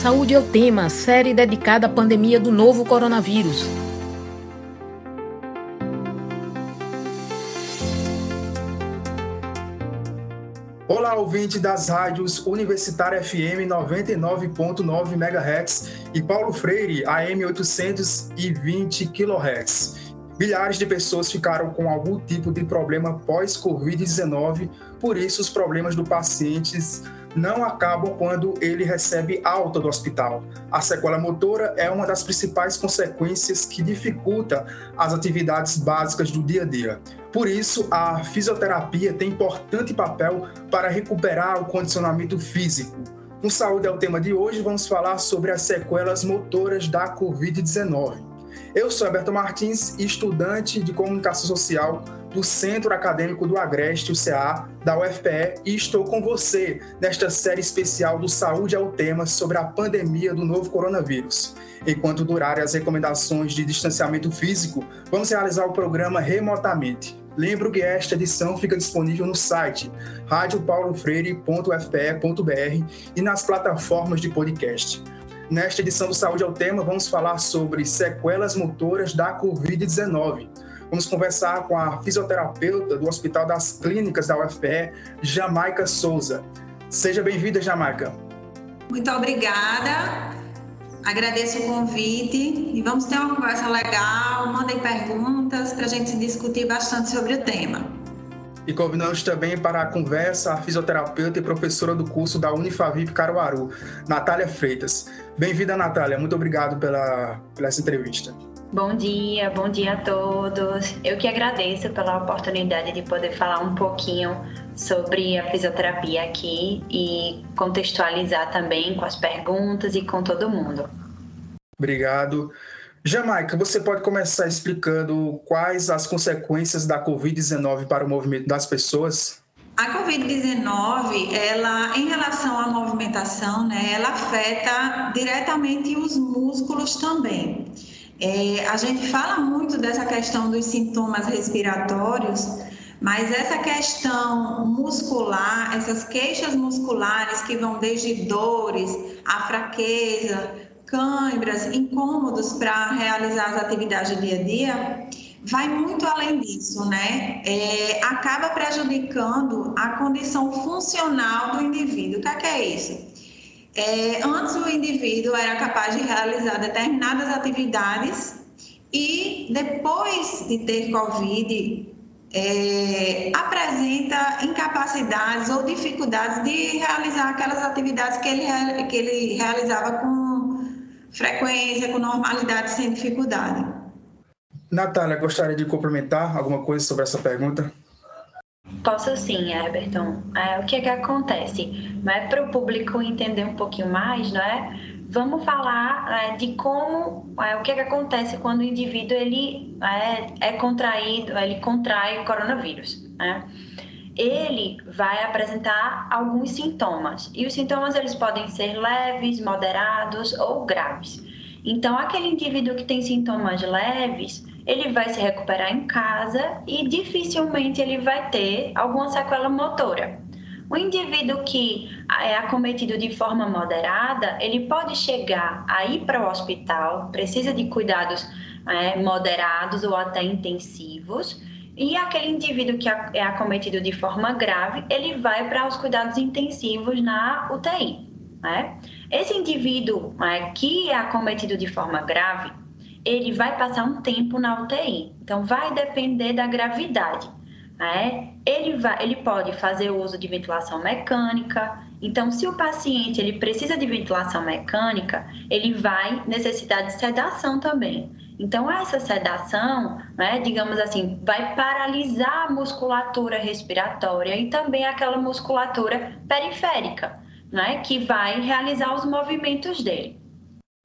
Saúde é o tema, série dedicada à pandemia do novo coronavírus. Olá, ouvinte das rádios Universitária FM 99.9 MHz e Paulo Freire AM 820 kHz. Milhares de pessoas ficaram com algum tipo de problema pós-Covid-19, por isso os problemas do pacientes não acabam quando ele recebe alta do hospital. A sequela motora é uma das principais consequências que dificulta as atividades básicas do dia a dia. Por isso, a fisioterapia tem importante papel para recuperar o condicionamento físico. No Saúde é o tema de hoje, vamos falar sobre as sequelas motoras da Covid-19. Eu sou Alberto Martins, estudante de comunicação social do Centro Acadêmico do Agreste, o CA, da UFPE, e estou com você nesta série especial do Saúde ao Tema sobre a pandemia do novo coronavírus. Enquanto durarem as recomendações de distanciamento físico, vamos realizar o programa remotamente. Lembro que esta edição fica disponível no site radiopaulofreire.fpe.br e nas plataformas de podcast. Nesta edição do Saúde ao Tema, vamos falar sobre sequelas motoras da Covid-19. Vamos conversar com a fisioterapeuta do Hospital das Clínicas da UFPE, Jamaica Souza. Seja bem-vinda, Jamaica. Muito obrigada. Agradeço o convite e vamos ter uma conversa legal. Mandem perguntas para a gente discutir bastante sobre o tema. E convidamos também para a conversa a fisioterapeuta e professora do curso da Unifavip Caruaru, Natália Freitas. Bem-vinda, Natália. Muito obrigado pela, pela essa entrevista. Bom dia, bom dia a todos. Eu que agradeço pela oportunidade de poder falar um pouquinho sobre a fisioterapia aqui e contextualizar também com as perguntas e com todo mundo. Obrigado. Jamaica, você pode começar explicando quais as consequências da Covid-19 para o movimento das pessoas? A Covid-19, ela, em relação à movimentação, né, ela afeta diretamente os músculos também. É, a gente fala muito dessa questão dos sintomas respiratórios, mas essa questão muscular, essas queixas musculares que vão desde dores, a fraqueza, câimbras, incômodos para realizar as atividades do dia a dia, vai muito além disso, né? É, acaba prejudicando a condição funcional do indivíduo. O que é, que é isso? É, antes o indivíduo era capaz de realizar determinadas atividades e depois de ter Covid, é, apresenta incapacidades ou dificuldades de realizar aquelas atividades que ele, que ele realizava com frequência, com normalidade, sem dificuldade. Natália, gostaria de complementar alguma coisa sobre essa pergunta? Posso sim, Everton. É, o que é que acontece? Não é para o público entender um pouquinho mais, não é? Vamos falar é, de como, é, o que é que acontece quando o indivíduo ele é, é contraído, ele contrai o coronavírus. Né? ele vai apresentar alguns sintomas. E os sintomas eles podem ser leves, moderados ou graves. Então, aquele indivíduo que tem sintomas leves, ele vai se recuperar em casa e dificilmente ele vai ter alguma sequela motora. O indivíduo que é acometido de forma moderada, ele pode chegar a ir para o hospital, precisa de cuidados é, moderados ou até intensivos, e aquele indivíduo que é acometido de forma grave, ele vai para os cuidados intensivos na UTI. Né? Esse indivíduo né, que é acometido de forma grave, ele vai passar um tempo na UTI. Então, vai depender da gravidade. Né? Ele, vai, ele pode fazer uso de ventilação mecânica. Então, se o paciente ele precisa de ventilação mecânica, ele vai necessitar de sedação também. Então, essa sedação, né, digamos assim, vai paralisar a musculatura respiratória e também aquela musculatura periférica, né, que vai realizar os movimentos dele.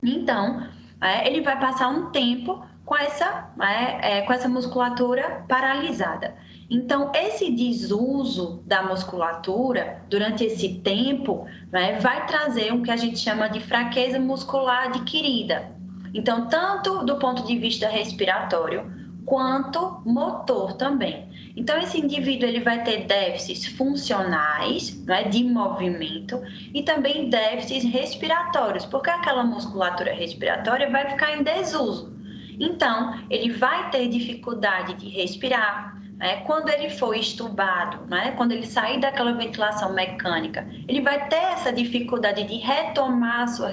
Então, é, ele vai passar um tempo com essa, é, é, com essa musculatura paralisada. Então, esse desuso da musculatura durante esse tempo né, vai trazer o que a gente chama de fraqueza muscular adquirida, então, tanto do ponto de vista respiratório, quanto motor também. Então esse indivíduo ele vai ter déficits funcionais, né, de movimento e também déficits respiratórios, porque aquela musculatura respiratória vai ficar em desuso. Então ele vai ter dificuldade de respirar, né? Quando ele for estubado, né? quando ele sair daquela ventilação mecânica, ele vai ter essa dificuldade de retomar a sua,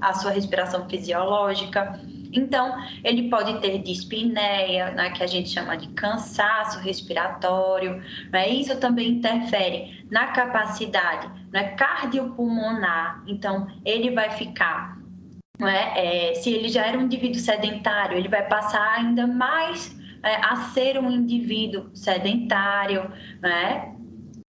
a sua respiração fisiológica. Então, ele pode ter dispneia, né, que a gente chama de cansaço respiratório. Né? Isso também interfere na capacidade né, cardiopulmonar. Então, ele vai ficar. Né, é, se ele já era um indivíduo sedentário, ele vai passar ainda mais é, a ser um indivíduo sedentário, né?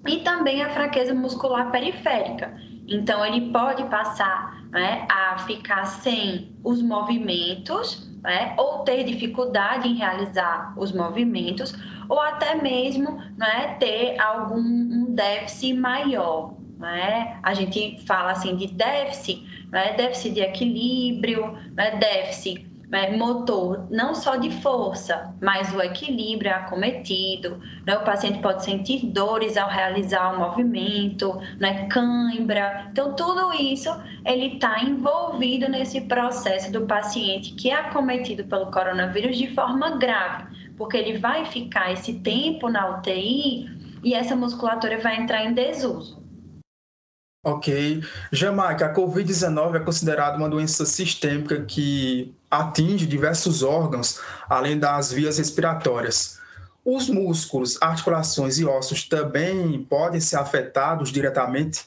E também a fraqueza muscular periférica. Então, ele pode passar né, a ficar sem os movimentos, né, ou ter dificuldade em realizar os movimentos, ou até mesmo né, ter algum um déficit maior. Né? A gente fala assim de déficit, né, déficit de equilíbrio, né, déficit né, motor, não só de força, mas o equilíbrio é acometido. Né? O paciente pode sentir dores ao realizar o movimento, né, cãibra. Então, tudo isso ele está envolvido nesse processo do paciente que é acometido pelo coronavírus de forma grave, porque ele vai ficar esse tempo na UTI e essa musculatura vai entrar em desuso. Ok. Jamaica, a Covid-19 é considerada uma doença sistêmica que atinge diversos órgãos, além das vias respiratórias. Os músculos, articulações e ossos também podem ser afetados diretamente?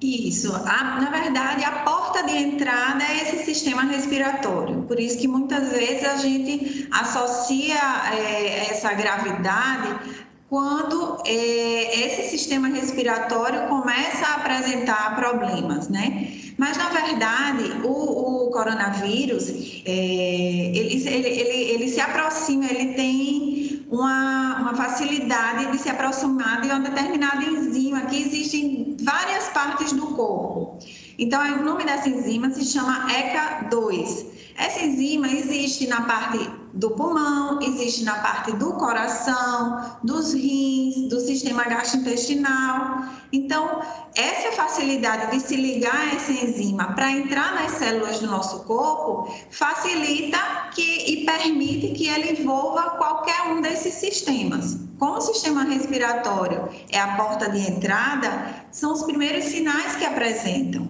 Isso. A, na verdade, a porta de entrada é esse sistema respiratório. Por isso que muitas vezes a gente associa é, essa gravidade quando é, esse sistema respiratório começa a apresentar problemas, né? Mas, na verdade, o, o coronavírus, é, ele, ele, ele, ele, se aproxima, ele tem uma, uma facilidade de se aproximar de uma determinada enzima que existe em várias partes do corpo. Então, o nome dessa enzima se chama ECA2. Essa enzima existe na parte do pulmão, existe na parte do coração, dos rins, do sistema gastrointestinal. Então, essa facilidade de se ligar a essa enzima para entrar nas células do nosso corpo facilita que, e permite que ela envolva qualquer um desses sistemas. Como o sistema respiratório é a porta de entrada, são os primeiros sinais que apresentam.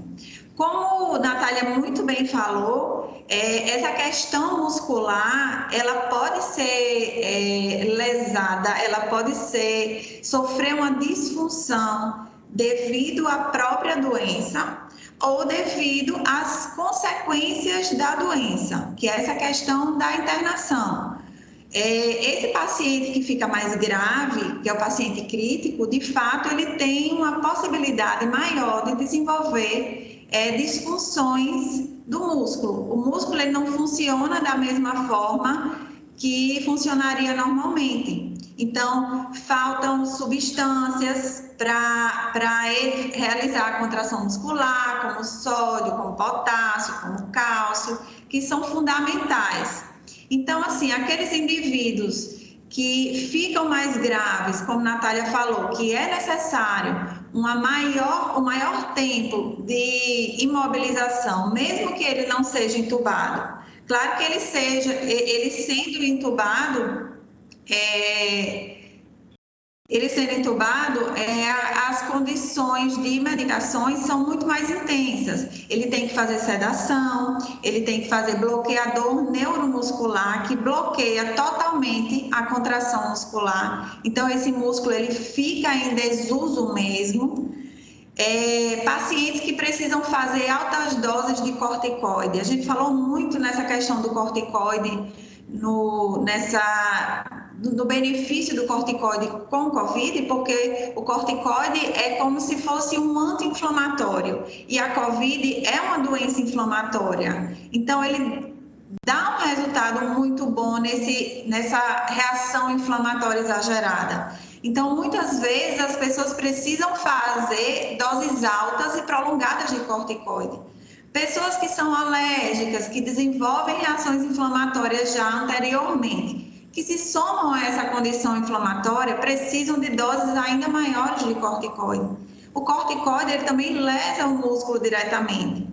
Como Natália muito bem falou, é, essa questão muscular, ela pode ser é, lesada, ela pode ser sofrer uma disfunção devido à própria doença ou devido às consequências da doença, que é essa questão da internação. É, esse paciente que fica mais grave, que é o paciente crítico, de fato ele tem uma possibilidade maior de desenvolver é, disfunções do músculo. O músculo ele não funciona da mesma forma que funcionaria normalmente. Então, faltam substâncias para ele realizar a contração muscular, como sódio, como potássio, como cálcio, que são fundamentais. Então, assim, aqueles indivíduos que ficam mais graves, como Natália falou, que é necessário uma maior, um maior tempo de imobilização, mesmo que ele não seja entubado. Claro que ele seja, ele sendo entubado, é, ele sendo entubado, é, as condições de medicações são muito mais intensas. Ele tem que fazer sedação, ele tem que fazer bloqueador neuromuscular, que bloqueia totalmente a contração muscular. Então, esse músculo ele fica em desuso mesmo. É, pacientes que precisam fazer altas doses de corticoide. A gente falou muito nessa questão do corticoide no, nessa do benefício do corticoide com Covid, porque o corticoide é como se fosse um anti-inflamatório e a Covid é uma doença inflamatória. Então, ele dá um resultado muito bom nesse, nessa reação inflamatória exagerada. Então, muitas vezes as pessoas precisam fazer doses altas e prolongadas de corticoide. Pessoas que são alérgicas, que desenvolvem reações inflamatórias já anteriormente que se somam a essa condição inflamatória precisam de doses ainda maiores de corticoide. O corticoide ele também lesa o músculo diretamente.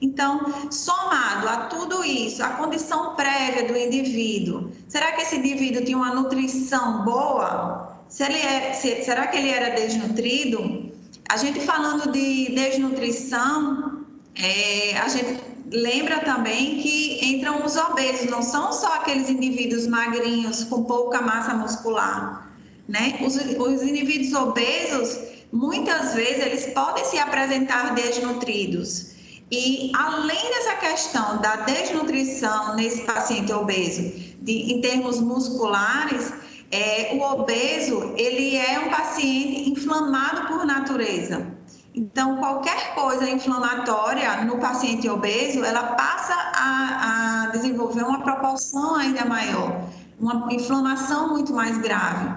Então, somado a tudo isso, a condição prévia do indivíduo, será que esse indivíduo tinha uma nutrição boa? Se ele é, se, será que ele era desnutrido? A gente falando de desnutrição, é, a gente lembra também que entram os obesos, não são só aqueles indivíduos magrinhos com pouca massa muscular, né? Os, os indivíduos obesos, muitas vezes, eles podem se apresentar desnutridos. E além dessa questão da desnutrição nesse paciente obeso, de, em termos musculares, é, o obeso ele é um paciente inflamado por natureza. Então, qualquer coisa inflamatória no paciente obeso, ela passa a, a desenvolver uma proporção ainda maior, uma inflamação muito mais grave.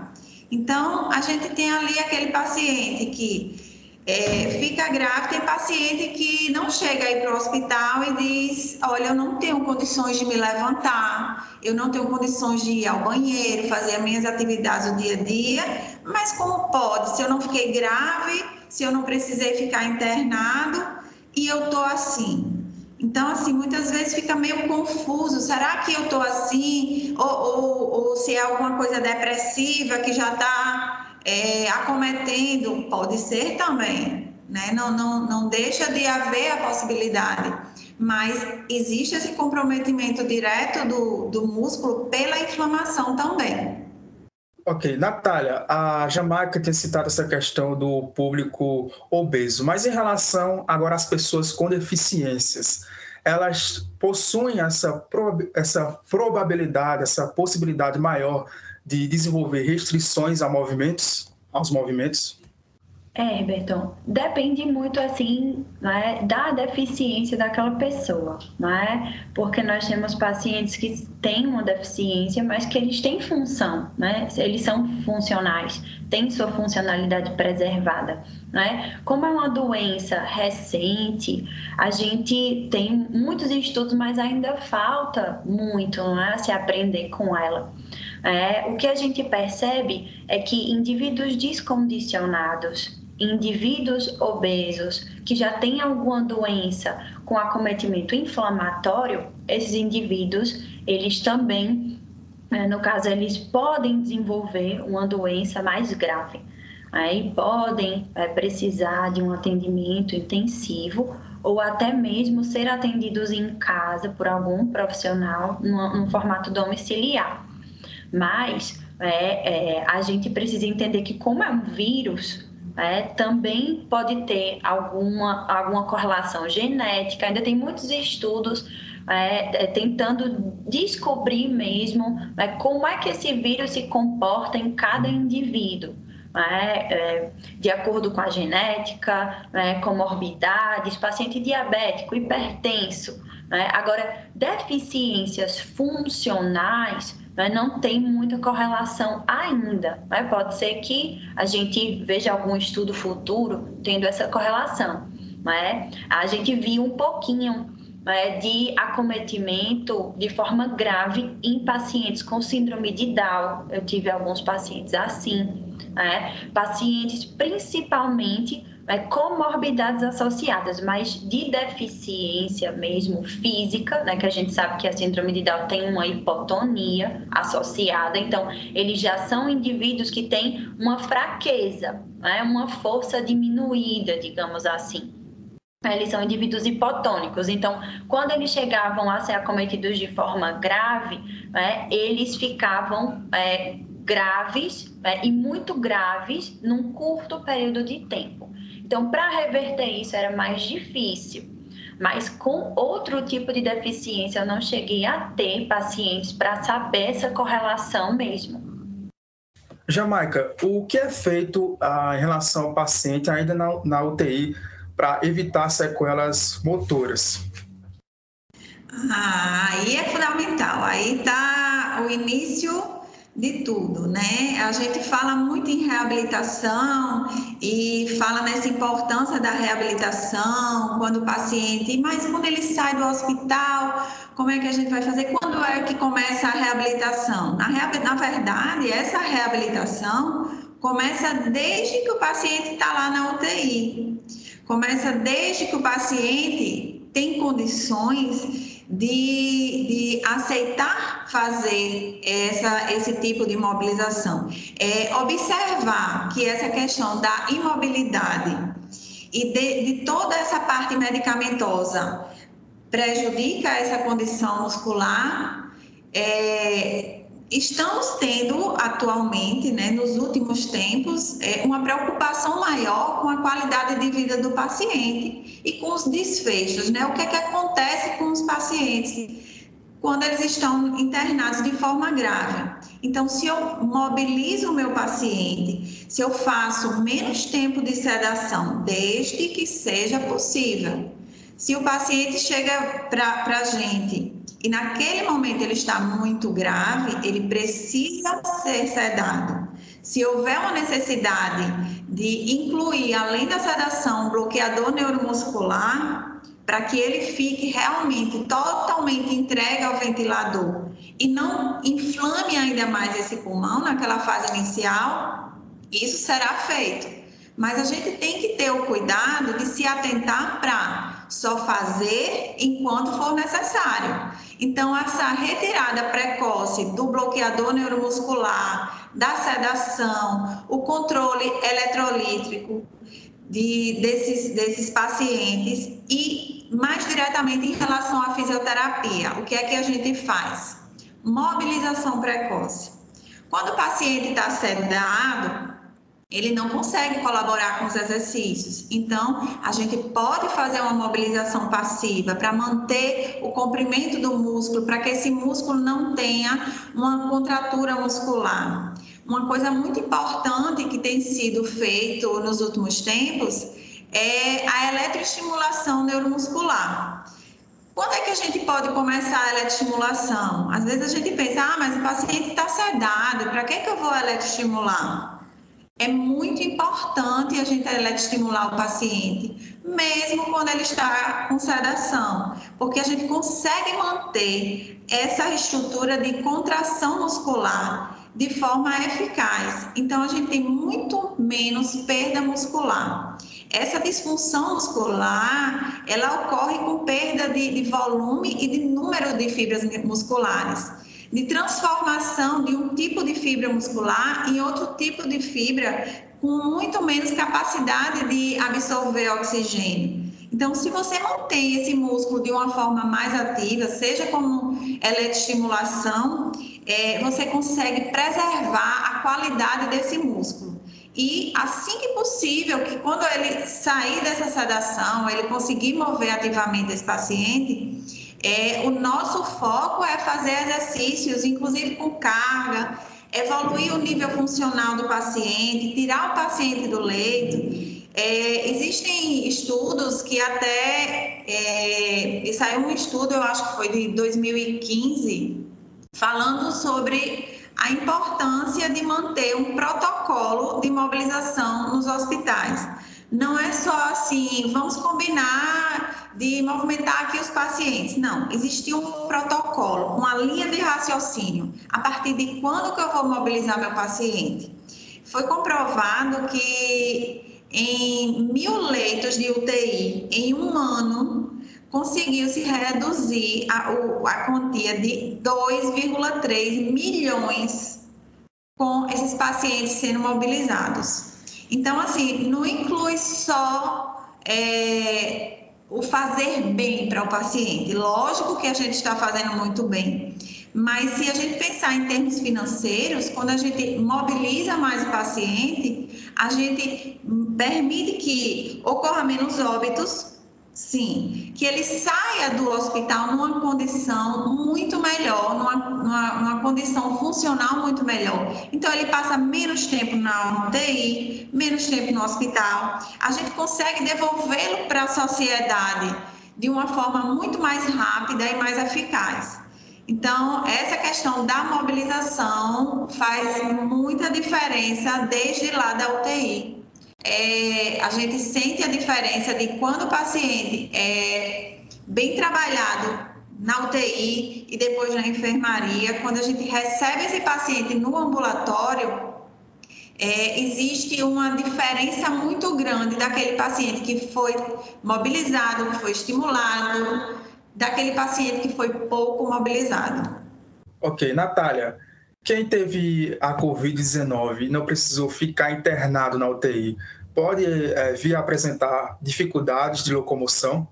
Então, a gente tem ali aquele paciente que é, fica grave, tem paciente que não chega aí para o hospital e diz: Olha, eu não tenho condições de me levantar, eu não tenho condições de ir ao banheiro, fazer as minhas atividades do dia a dia, mas como pode? Se eu não fiquei grave, se eu não precisei ficar internado e eu tô assim. Então, assim, muitas vezes fica meio confuso. Será que eu tô assim? Ou, ou, ou se é alguma coisa depressiva que já está é, acometendo, pode ser também, né? Não, não, não deixa de haver a possibilidade, mas existe esse comprometimento direto do, do músculo pela inflamação também. Ok, Natália, a Jamaica tem citado essa questão do público obeso, mas em relação agora às pessoas com deficiências, elas possuem essa, essa probabilidade, essa possibilidade maior de desenvolver restrições a movimentos, aos movimentos? É, Berton, depende muito assim né, da deficiência daquela pessoa, né? Porque nós temos pacientes que têm uma deficiência, mas que eles têm função, né? Eles são funcionais, têm sua funcionalidade preservada, né? Como é uma doença recente, a gente tem muitos estudos, mas ainda falta muito, né, se aprender com ela. É, o que a gente percebe é que indivíduos descondicionados, indivíduos obesos que já têm alguma doença com acometimento inflamatório, esses indivíduos, eles também, no caso, eles podem desenvolver uma doença mais grave. Aí podem é, precisar de um atendimento intensivo ou até mesmo ser atendidos em casa por algum profissional num formato domiciliar. Mas é, é, a gente precisa entender que, como é um vírus, é, também pode ter alguma, alguma correlação genética. Ainda tem muitos estudos é, é tentando descobrir mesmo né, como é que esse vírus se comporta em cada indivíduo. É, é, de acordo com a genética, né, comorbidades, paciente diabético, hipertenso. Né? Agora, deficiências funcionais né, não tem muita correlação ainda. Né? Pode ser que a gente veja algum estudo futuro tendo essa correlação. Né? A gente viu um pouquinho né, de acometimento de forma grave em pacientes com síndrome de Down. Eu tive alguns pacientes assim. Né? Pacientes principalmente né, comorbidades associadas, mas de deficiência mesmo física, né, que a gente sabe que a síndrome de Down tem uma hipotonia associada, então eles já são indivíduos que têm uma fraqueza, né, uma força diminuída, digamos assim. Eles são indivíduos hipotônicos, então, quando eles chegavam a ser acometidos de forma grave, né, eles ficavam é, graves né, e muito graves num curto período de tempo. Então, para reverter isso era mais difícil. Mas com outro tipo de deficiência, eu não cheguei a ter pacientes para saber essa correlação mesmo. Jamaica, o que é feito ah, em relação ao paciente ainda na, na UTI para evitar sequelas motoras? Ah, aí é fundamental. Aí está o início de tudo, né? A gente fala muito em reabilitação e fala nessa importância da reabilitação, quando o paciente, mas quando ele sai do hospital, como é que a gente vai fazer? Quando é que começa a reabilitação? Na, na verdade, essa reabilitação começa desde que o paciente está lá na UTI. Começa desde que o paciente tem condições de, de aceitar fazer essa, esse tipo de mobilização. É observar que essa questão da imobilidade e de, de toda essa parte medicamentosa prejudica essa condição muscular. É, Estamos tendo atualmente, né, nos últimos tempos, é, uma preocupação maior com a qualidade de vida do paciente e com os desfechos, né? O que é que acontece com os pacientes quando eles estão internados de forma grave? Então, se eu mobilizo o meu paciente, se eu faço menos tempo de sedação, desde que seja possível, se o paciente chega para a gente e naquele momento ele está muito grave, ele precisa ser sedado. Se houver uma necessidade de incluir, além da sedação, um bloqueador neuromuscular, para que ele fique realmente totalmente entregue ao ventilador e não inflame ainda mais esse pulmão naquela fase inicial, isso será feito. Mas a gente tem que ter o cuidado de se atentar para só fazer enquanto for necessário. Então, essa retirada precoce do bloqueador neuromuscular, da sedação, o controle eletrolítrico de, desses, desses pacientes e mais diretamente em relação à fisioterapia, o que é que a gente faz? Mobilização precoce. Quando o paciente está sedado, ele não consegue colaborar com os exercícios. Então, a gente pode fazer uma mobilização passiva para manter o comprimento do músculo, para que esse músculo não tenha uma contratura muscular. Uma coisa muito importante que tem sido feito nos últimos tempos é a eletroestimulação neuromuscular. Quando é que a gente pode começar a eletroestimulação? Às vezes a gente pensa, ah, mas o paciente está sedado, para que, que eu vou eletroestimular? É muito importante a gente estimular o paciente, mesmo quando ele está com sedação, porque a gente consegue manter essa estrutura de contração muscular de forma eficaz. Então, a gente tem muito menos perda muscular. Essa disfunção muscular, ela ocorre com perda de, de volume e de número de fibras musculares de transformação de um tipo de fibra muscular em outro tipo de fibra com muito menos capacidade de absorver oxigênio. Então, se você mantém esse músculo de uma forma mais ativa, seja como eletroestimulação, é, você consegue preservar a qualidade desse músculo. E assim que possível, que quando ele sair dessa sedação, ele conseguir mover ativamente esse paciente, é, o nosso foco é fazer exercícios, inclusive com carga, evoluir o nível funcional do paciente, tirar o paciente do leito. É, existem estudos que até é, saiu um estudo, eu acho que foi de 2015, falando sobre a importância de manter um protocolo de mobilização nos hospitais. Não é só assim, vamos combinar de movimentar aqui os pacientes. Não, existe um protocolo, uma linha de raciocínio. A partir de quando que eu vou mobilizar meu paciente? Foi comprovado que em mil leitos de UTI, em um ano, conseguiu-se reduzir a, a quantia de 2,3 milhões com esses pacientes sendo mobilizados. Então, assim, não inclui só é, o fazer bem para o paciente. Lógico que a gente está fazendo muito bem, mas se a gente pensar em termos financeiros, quando a gente mobiliza mais o paciente, a gente permite que ocorra menos óbitos, Sim, que ele saia do hospital numa condição muito melhor, numa, numa, numa, condição funcional muito melhor. Então, ele passa menos tempo na UTI, menos tempo no hospital. A gente consegue devolvê-lo para a sociedade de uma forma muito mais rápida e mais eficaz. Então, essa questão da mobilização faz muita diferença desde lá da UTI. É, a gente sente a diferença de quando o paciente é bem trabalhado na UTI e depois na enfermaria, quando a gente recebe esse paciente no ambulatório, é, existe uma diferença muito grande daquele paciente que foi mobilizado, que foi estimulado, daquele paciente que foi pouco mobilizado. Ok, Natália, quem teve a Covid-19 e não precisou ficar internado na UTI, pode é, vir a apresentar dificuldades de locomoção?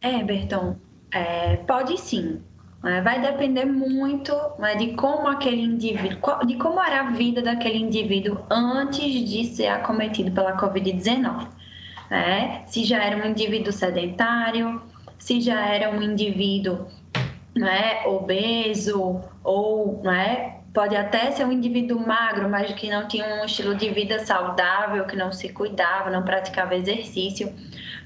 É, Berton, é, pode sim. Né? Vai depender muito né, de como aquele indivíduo, de como era a vida daquele indivíduo antes de ser acometido pela Covid-19. Né? Se já era um indivíduo sedentário, se já era um indivíduo né, obeso ou né, pode até ser um indivíduo magro, mas que não tinha um estilo de vida saudável, que não se cuidava, não praticava exercício.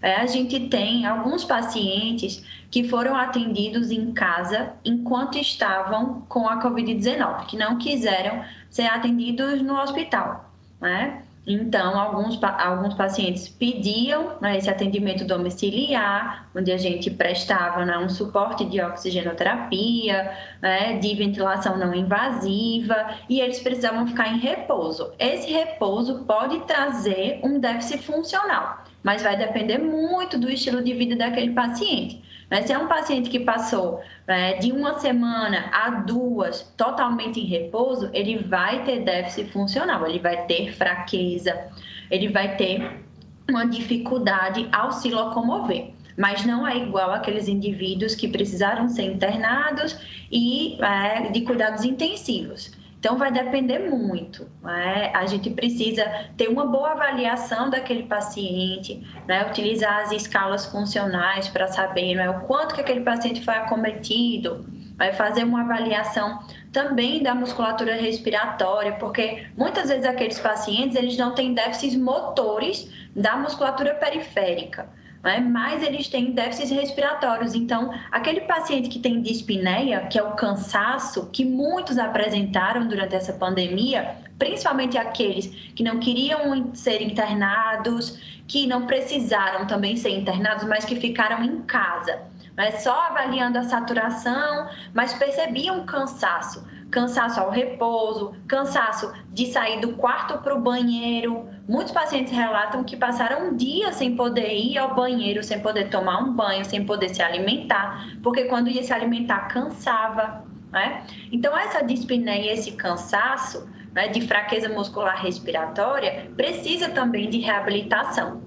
É, a gente tem alguns pacientes que foram atendidos em casa enquanto estavam com a Covid-19, que não quiseram ser atendidos no hospital. Né? Então, alguns, alguns pacientes pediam né, esse atendimento domiciliar, onde a gente prestava né, um suporte de oxigenoterapia, né, de ventilação não invasiva, e eles precisavam ficar em repouso. Esse repouso pode trazer um déficit funcional, mas vai depender muito do estilo de vida daquele paciente. Mas se é um paciente que passou né, de uma semana a duas totalmente em repouso, ele vai ter déficit funcional, ele vai ter fraqueza, ele vai ter uma dificuldade ao se locomover mas não é igual aqueles indivíduos que precisaram ser internados e é, de cuidados intensivos. Então, vai depender muito. Né? A gente precisa ter uma boa avaliação daquele paciente, né? utilizar as escalas funcionais para saber né? o quanto que aquele paciente foi acometido, vai fazer uma avaliação também da musculatura respiratória, porque muitas vezes aqueles pacientes eles não têm déficits motores da musculatura periférica né? mas eles têm déficits respiratórios. Então, aquele paciente que tem dispneia, que é o cansaço, que muitos apresentaram durante essa pandemia, principalmente aqueles que não queriam ser internados, que não precisaram também ser internados, mas que ficaram em casa, né? só avaliando a saturação, mas percebiam cansaço cansaço ao repouso, cansaço de sair do quarto para o banheiro. Muitos pacientes relatam que passaram dias sem poder ir ao banheiro, sem poder tomar um banho, sem poder se alimentar, porque quando ia se alimentar cansava. Né? Então, essa dispneia, esse cansaço né, de fraqueza muscular respiratória, precisa também de reabilitação.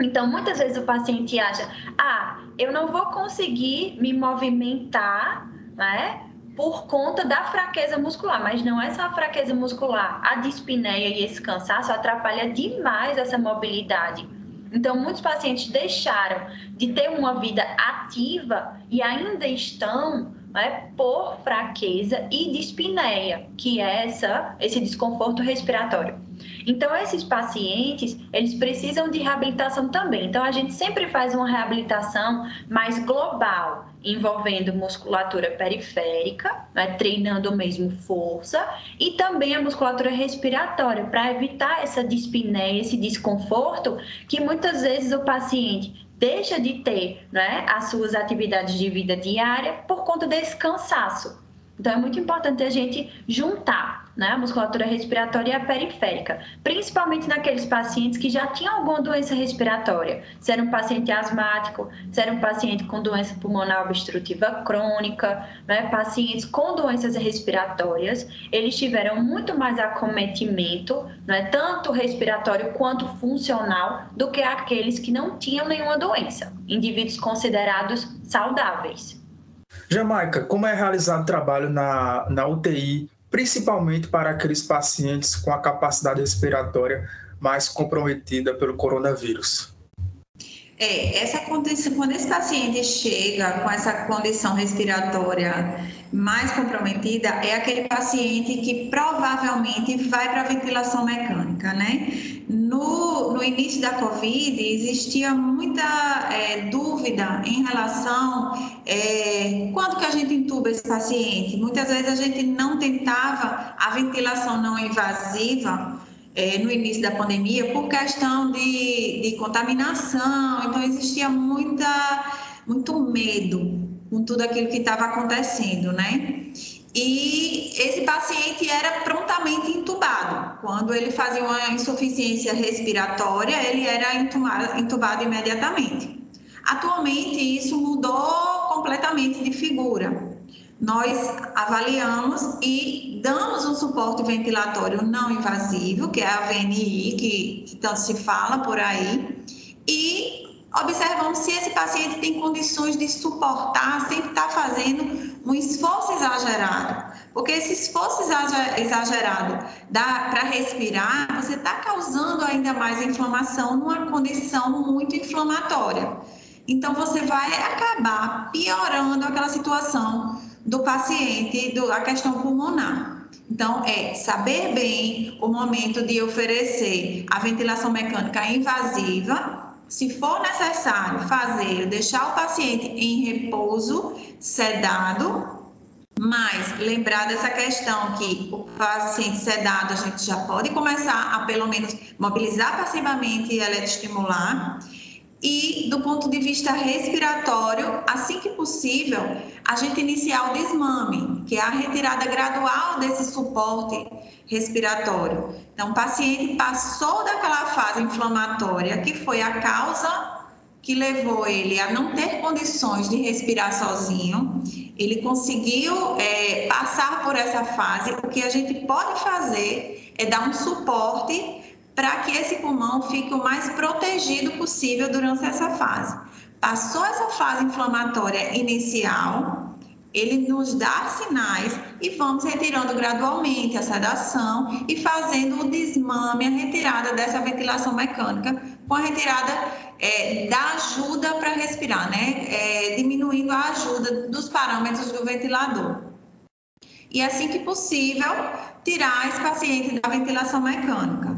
Então, muitas vezes o paciente acha: ah, eu não vou conseguir me movimentar, né? Por conta da fraqueza muscular, mas não é só a fraqueza muscular, a dispneia e esse cansaço atrapalha demais essa mobilidade. Então, muitos pacientes deixaram de ter uma vida ativa e ainda estão né, por fraqueza e dispneia, que é essa, esse desconforto respiratório. Então, esses pacientes, eles precisam de reabilitação também. Então, a gente sempre faz uma reabilitação mais global, envolvendo musculatura periférica, né, treinando mesmo força, e também a musculatura respiratória, para evitar essa dispneia, esse desconforto que muitas vezes o paciente deixa de ter né, as suas atividades de vida diária por conta desse cansaço. Então, é muito importante a gente juntar né, a musculatura respiratória e a periférica, principalmente naqueles pacientes que já tinham alguma doença respiratória, se era um paciente asmático, se era um paciente com doença pulmonar obstrutiva crônica, né, pacientes com doenças respiratórias, eles tiveram muito mais acometimento, né, tanto respiratório quanto funcional, do que aqueles que não tinham nenhuma doença, indivíduos considerados saudáveis. Jamaica, como é realizado o trabalho na, na UTI, principalmente para aqueles pacientes com a capacidade respiratória mais comprometida pelo coronavírus? É, essa condição, quando esse paciente chega com essa condição respiratória mais comprometida, é aquele paciente que provavelmente vai para a ventilação mecânica, né? No, no início da Covid, existia muita é, dúvida em relação é, quando que a gente intuba esse paciente. Muitas vezes a gente não tentava a ventilação não invasiva é, no início da pandemia por questão de, de contaminação, então existia muita, muito medo com tudo aquilo que estava acontecendo, né? E esse paciente era prontamente intubado. Quando ele fazia uma insuficiência respiratória, ele era intubado, intubado imediatamente. Atualmente, isso mudou completamente de figura. Nós avaliamos e damos um suporte ventilatório não invasivo, que é a VNI, que tanto se fala por aí, e observamos se esse paciente tem condições de suportar sem estar fazendo um esforço exagerado. Porque esse esforço exagerado para respirar, você está causando ainda mais inflamação numa condição muito inflamatória. Então, você vai acabar piorando aquela situação do paciente, do, a questão pulmonar. Então, é saber bem o momento de oferecer a ventilação mecânica invasiva se for necessário fazer, deixar o paciente em repouso, sedado, mas lembrar dessa questão que o paciente sedado a gente já pode começar a pelo menos mobilizar passivamente e eletroestimular e do ponto de vista respiratório, assim que possível, a gente iniciar o desmame, que é a retirada gradual desse suporte respiratório. Então, o paciente passou daquela fase inflamatória, que foi a causa que levou ele a não ter condições de respirar sozinho, ele conseguiu é, passar por essa fase. O que a gente pode fazer é dar um suporte para que esse pulmão fique o mais protegido possível durante essa fase. Passou essa fase inflamatória inicial, ele nos dá sinais e vamos retirando gradualmente a sedação e fazendo o desmame, a retirada dessa ventilação mecânica, com a retirada é, da ajuda para respirar, né? É, diminuindo a ajuda dos parâmetros do ventilador. E assim que possível, tirar esse paciente da ventilação mecânica.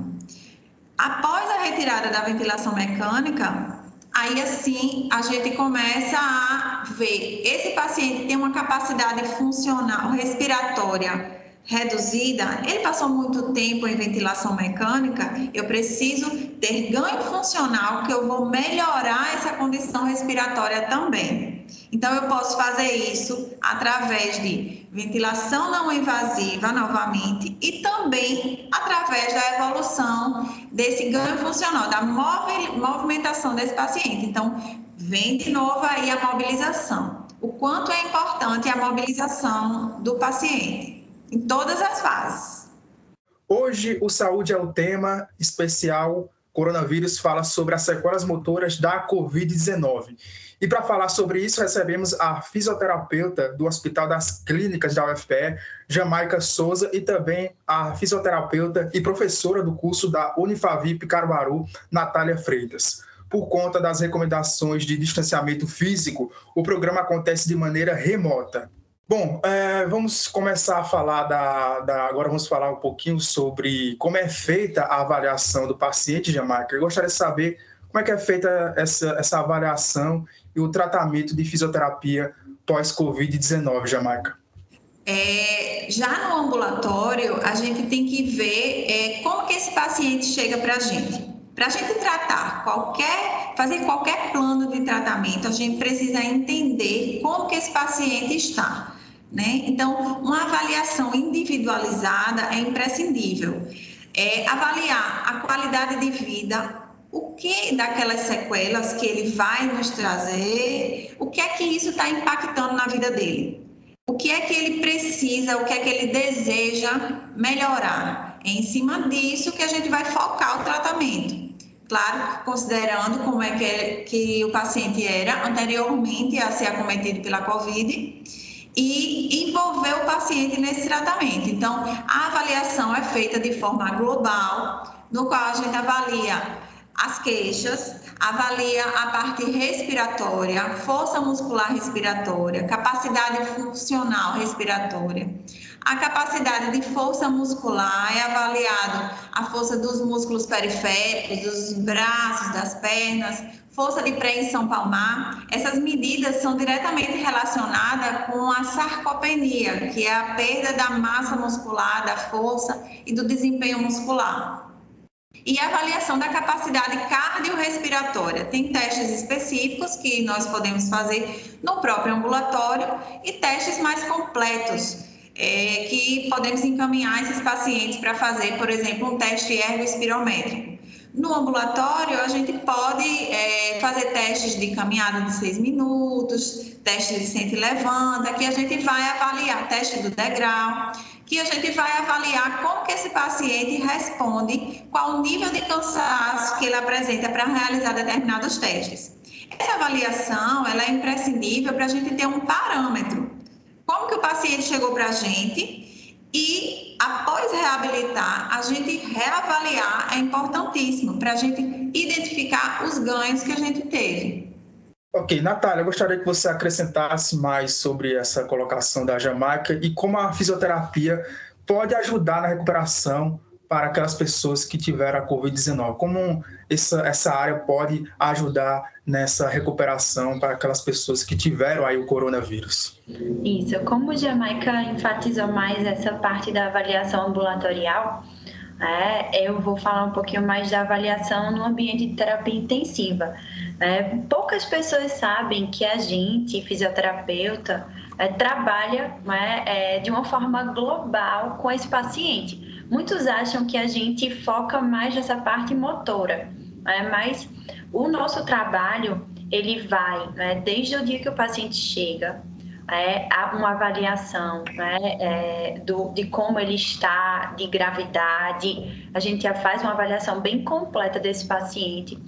Após a retirada da ventilação mecânica, aí assim a gente começa a ver esse paciente tem uma capacidade funcional respiratória reduzida, ele passou muito tempo em ventilação mecânica, eu preciso ter ganho funcional que eu vou melhorar essa condição respiratória também. Então eu posso fazer isso através de ventilação não invasiva novamente e também através da evolução desse ganho funcional, da movimentação desse paciente. Então, vem de novo aí a mobilização. O quanto é importante a mobilização do paciente em todas as fases. Hoje, o Saúde é o tema especial. Coronavírus fala sobre as sequelas motoras da Covid-19. E para falar sobre isso, recebemos a fisioterapeuta do Hospital das Clínicas da UFPE, Jamaica Souza, e também a fisioterapeuta e professora do curso da Unifavip Caruaru, Natália Freitas. Por conta das recomendações de distanciamento físico, o programa acontece de maneira remota. Bom, é, vamos começar a falar da, da, Agora vamos falar um pouquinho sobre como é feita a avaliação do paciente, Jamaica. Eu gostaria de saber como é que é feita essa, essa avaliação e o tratamento de fisioterapia pós-Covid-19, Jamaica. É, já no ambulatório, a gente tem que ver é, como que esse paciente chega para a gente. Para a gente tratar qualquer, fazer qualquer plano de tratamento, a gente precisa entender como que esse paciente está. Né? Então, uma avaliação individualizada é imprescindível. É avaliar a qualidade de vida, o que daquelas sequelas que ele vai nos trazer, o que é que isso está impactando na vida dele. O que é que ele precisa, o que é que ele deseja melhorar. É em cima disso que a gente vai focar o tratamento. Claro, considerando como é que, que o paciente era anteriormente a ser acometido pela Covid e envolver o paciente nesse tratamento. Então, a avaliação é feita de forma global, no qual a gente avalia as queixas, avalia a parte respiratória, força muscular respiratória, capacidade funcional respiratória. A capacidade de força muscular é avaliado a força dos músculos periféricos, dos braços, das pernas, força de preensão palmar, essas medidas são diretamente relacionadas com a sarcopenia, que é a perda da massa muscular, da força e do desempenho muscular. E a avaliação da capacidade cardiorrespiratória. Tem testes específicos que nós podemos fazer no próprio ambulatório e testes mais completos, é, que podemos encaminhar esses pacientes para fazer, por exemplo, um teste ergoespirométrico. No ambulatório, a gente pode é, fazer testes de caminhada de seis minutos, testes de sente e levanta, que a gente vai avaliar, teste do degrau, que a gente vai avaliar como que esse paciente responde, qual o nível de cansaço que ele apresenta para realizar determinados testes. Essa avaliação, ela é imprescindível para a gente ter um parâmetro. Como que o paciente chegou para a gente e após reabilitar, a gente reavaliar é importantíssimo para a gente identificar os ganhos que a gente teve. Ok, Natália, eu gostaria que você acrescentasse mais sobre essa colocação da Jamaica e como a fisioterapia pode ajudar na recuperação para aquelas pessoas que tiveram a Covid-19? Como essa, essa área pode ajudar nessa recuperação para aquelas pessoas que tiveram aí o coronavírus? Isso, como Jamaica enfatizou mais essa parte da avaliação ambulatorial, é, eu vou falar um pouquinho mais da avaliação no ambiente de terapia intensiva. É, poucas pessoas sabem que a gente, fisioterapeuta, é, trabalha né, é, de uma forma global com esse paciente. Muitos acham que a gente foca mais nessa parte motora, né? mas o nosso trabalho ele vai né, desde o dia que o paciente chega, é, uma avaliação né, é, do, de como ele está, de gravidade. A gente já faz uma avaliação bem completa desse paciente.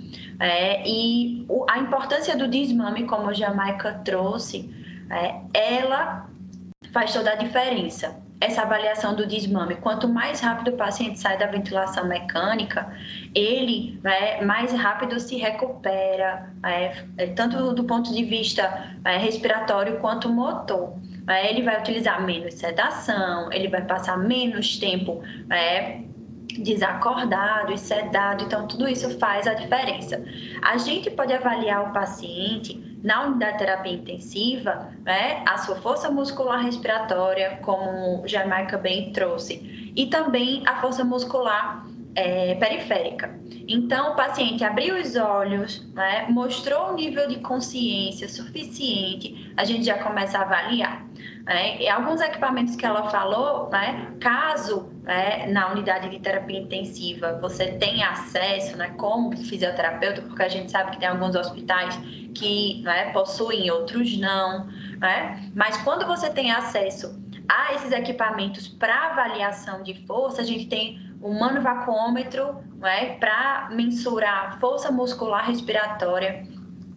É, e o, a importância do desmame, como a Jamaica trouxe, é, ela faz toda a diferença essa avaliação do desmame. Quanto mais rápido o paciente sai da ventilação mecânica, ele né, mais rápido se recupera, é, é tanto do ponto de vista é, respiratório quanto motor. É, ele vai utilizar menos sedação, ele vai passar menos tempo desacordado e sedado, então tudo isso faz a diferença. A gente pode avaliar o paciente na unidade de terapia intensiva, né, a sua força muscular respiratória, como Jamaica bem trouxe, e também a força muscular é, periférica. Então, o paciente abriu os olhos, né, mostrou um nível de consciência suficiente, a gente já começa a avaliar. Né? E alguns equipamentos que ela falou, né, caso né, na unidade de terapia intensiva você tenha acesso, né, como fisioterapeuta, porque a gente sabe que tem alguns hospitais que né, possuem, outros não, né? mas quando você tem acesso a esses equipamentos para avaliação de força, a gente tem o manovacuômetro né, para mensurar força muscular respiratória,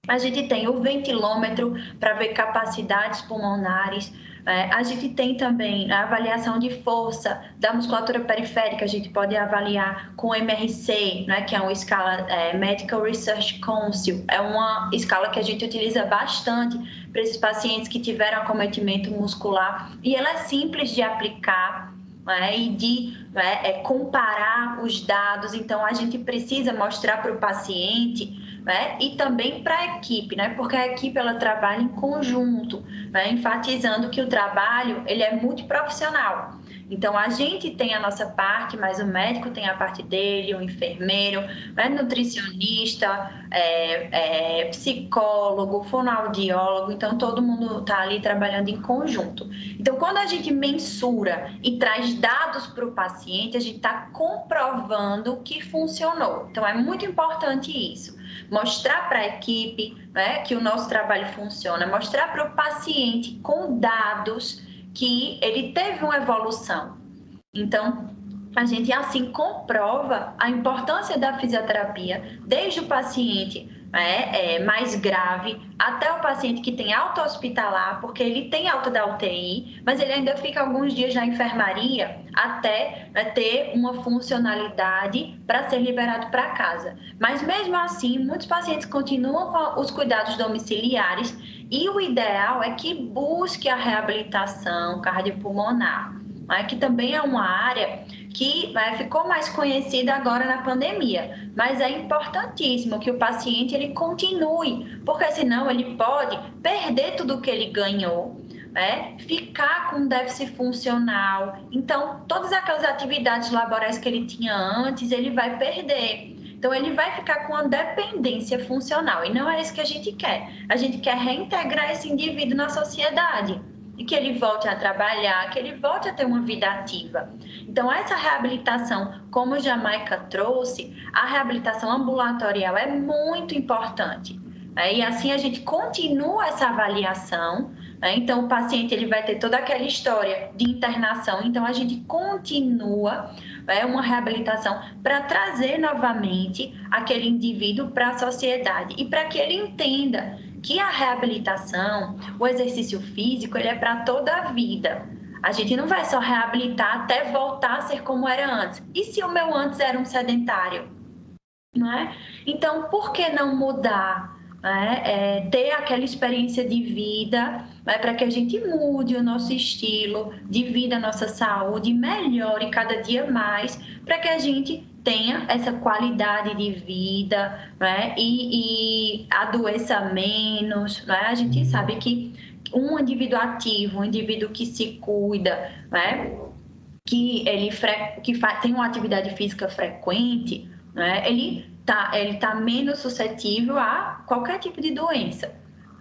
a gente tem o ventilômetro para ver capacidades pulmonares, é, a gente tem também a avaliação de força da musculatura periférica, a gente pode avaliar com MRC, né, que é uma escala é, Medical Research Council, é uma escala que a gente utiliza bastante para esses pacientes que tiveram acometimento muscular. E ela é simples de aplicar né, e de né, é, comparar os dados. Então, a gente precisa mostrar para o paciente né? E também para a equipe, né? Porque a equipe ela trabalha em conjunto, né? enfatizando que o trabalho ele é multiprofissional. Então, a gente tem a nossa parte, mas o médico tem a parte dele, o enfermeiro, né, nutricionista, é, é, psicólogo, fonoaudiólogo. Então, todo mundo está ali trabalhando em conjunto. Então, quando a gente mensura e traz dados para o paciente, a gente está comprovando que funcionou. Então, é muito importante isso. Mostrar para a equipe né, que o nosso trabalho funciona, mostrar para o paciente com dados que ele teve uma evolução. Então, a gente assim comprova a importância da fisioterapia desde o paciente né, é, mais grave até o paciente que tem alta hospitalar, porque ele tem alta da UTI, mas ele ainda fica alguns dias na enfermaria até né, ter uma funcionalidade para ser liberado para casa. Mas mesmo assim, muitos pacientes continuam com os cuidados domiciliares e o ideal é que busque a reabilitação cardiopulmonar, né, que também é uma área que né, ficou mais conhecida agora na pandemia. Mas é importantíssimo que o paciente ele continue, porque senão ele pode perder tudo que ele ganhou. Né? Ficar com déficit funcional. Então, todas aquelas atividades laborais que ele tinha antes, ele vai perder. Então, ele vai ficar com uma dependência funcional. E não é isso que a gente quer. A gente quer reintegrar esse indivíduo na sociedade e que ele volte a trabalhar, que ele volte a ter uma vida ativa. Então, essa reabilitação, como a Jamaica trouxe, a reabilitação ambulatorial é muito importante. Né? E assim a gente continua essa avaliação. Né? Então, o paciente ele vai ter toda aquela história de internação. Então, a gente continua é uma reabilitação para trazer novamente aquele indivíduo para a sociedade e para que ele entenda que a reabilitação, o exercício físico, ele é para toda a vida. A gente não vai só reabilitar até voltar a ser como era antes. E se o meu antes era um sedentário? Não é? Então, por que não mudar? É, é, ter aquela experiência de vida é, para que a gente mude o nosso estilo de vida, a nossa saúde, melhore cada dia mais, para que a gente tenha essa qualidade de vida né? e, e adoeça menos. Né? A gente sabe que um indivíduo ativo, um indivíduo que se cuida, né? que ele que tem uma atividade física frequente, né? ele está ele tá menos suscetível a qualquer tipo de doença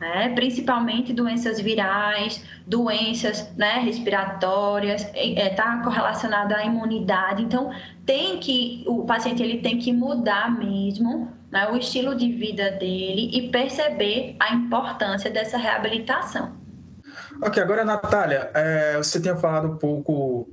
né? principalmente doenças virais, doenças né, respiratórias, está é, tá correlacionado à imunidade. Então, tem que o paciente ele tem que mudar mesmo né, o estilo de vida dele e perceber a importância dessa reabilitação. Ok, agora, Natália, é, você tinha falado um pouco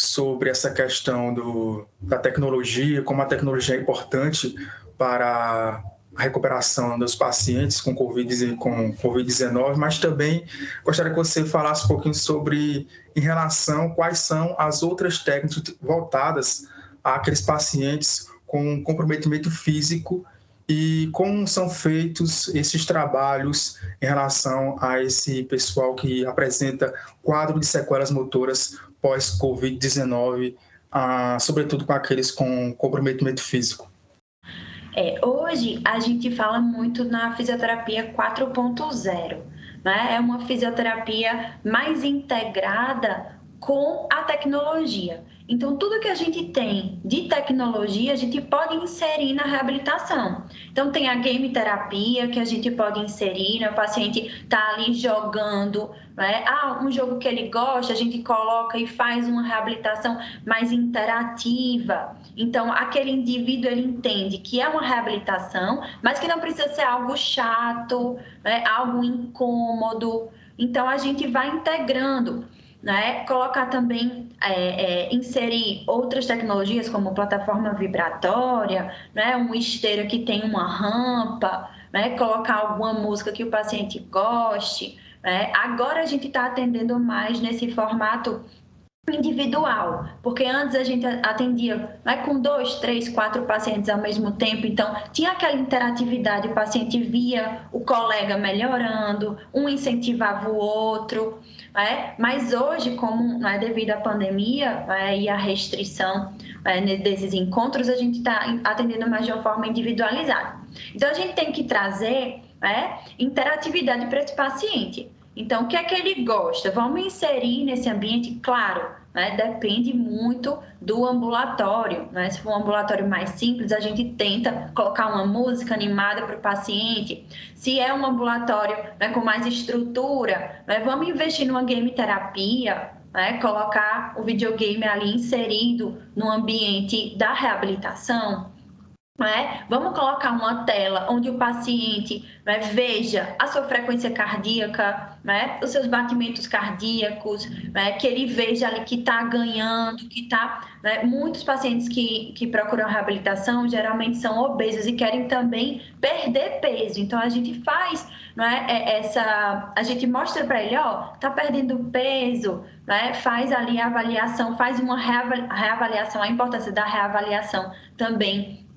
sobre essa questão do, da tecnologia, como a tecnologia é importante para a recuperação dos pacientes com Covid-19, com COVID mas também gostaria que você falasse um pouquinho sobre, em relação, quais são as outras técnicas voltadas àqueles pacientes com comprometimento físico e como são feitos esses trabalhos em relação a esse pessoal que apresenta quadro de sequelas motoras pós-Covid-19, ah, sobretudo com aqueles com comprometimento físico. É, hoje a gente fala muito na fisioterapia 4.0, né? É uma fisioterapia mais integrada com a tecnologia. Então, tudo que a gente tem de tecnologia, a gente pode inserir na reabilitação. Então, tem a game terapia que a gente pode inserir, né? o paciente está ali jogando, né? ah, um jogo que ele gosta, a gente coloca e faz uma reabilitação mais interativa. Então, aquele indivíduo ele entende que é uma reabilitação, mas que não precisa ser algo chato, né? algo incômodo. Então, a gente vai integrando né? Colocar também, é, é, inserir outras tecnologias como plataforma vibratória, né? Um esteira que tem uma rampa, né? Colocar alguma música que o paciente goste, né? Agora a gente está atendendo mais nesse formato individual, porque antes a gente atendia né, com dois, três, quatro pacientes ao mesmo tempo, então tinha aquela interatividade, o paciente via o colega melhorando, um incentivava o outro, né? mas hoje, como né, devido à pandemia né, e à restrição né, desses encontros, a gente está atendendo mais de uma forma individualizada. Então a gente tem que trazer né, interatividade para esse paciente. Então, o que é que ele gosta? Vamos inserir nesse ambiente, claro, né? depende muito do ambulatório. Né? Se for um ambulatório mais simples, a gente tenta colocar uma música animada para o paciente. Se é um ambulatório né, com mais estrutura, né, vamos investir numa game terapia, né, colocar o videogame ali inserido no ambiente da reabilitação. É? Vamos colocar uma tela onde o paciente né, veja a sua frequência cardíaca, né, os seus batimentos cardíacos, né, que ele veja ali que está ganhando, que está. Né, muitos pacientes que, que procuram reabilitação geralmente são obesos e querem também perder peso. Então a gente faz né, essa. A gente mostra para ele, ó, tá perdendo peso, né, faz ali a avaliação, faz uma reavaliação, a importância da reavaliação também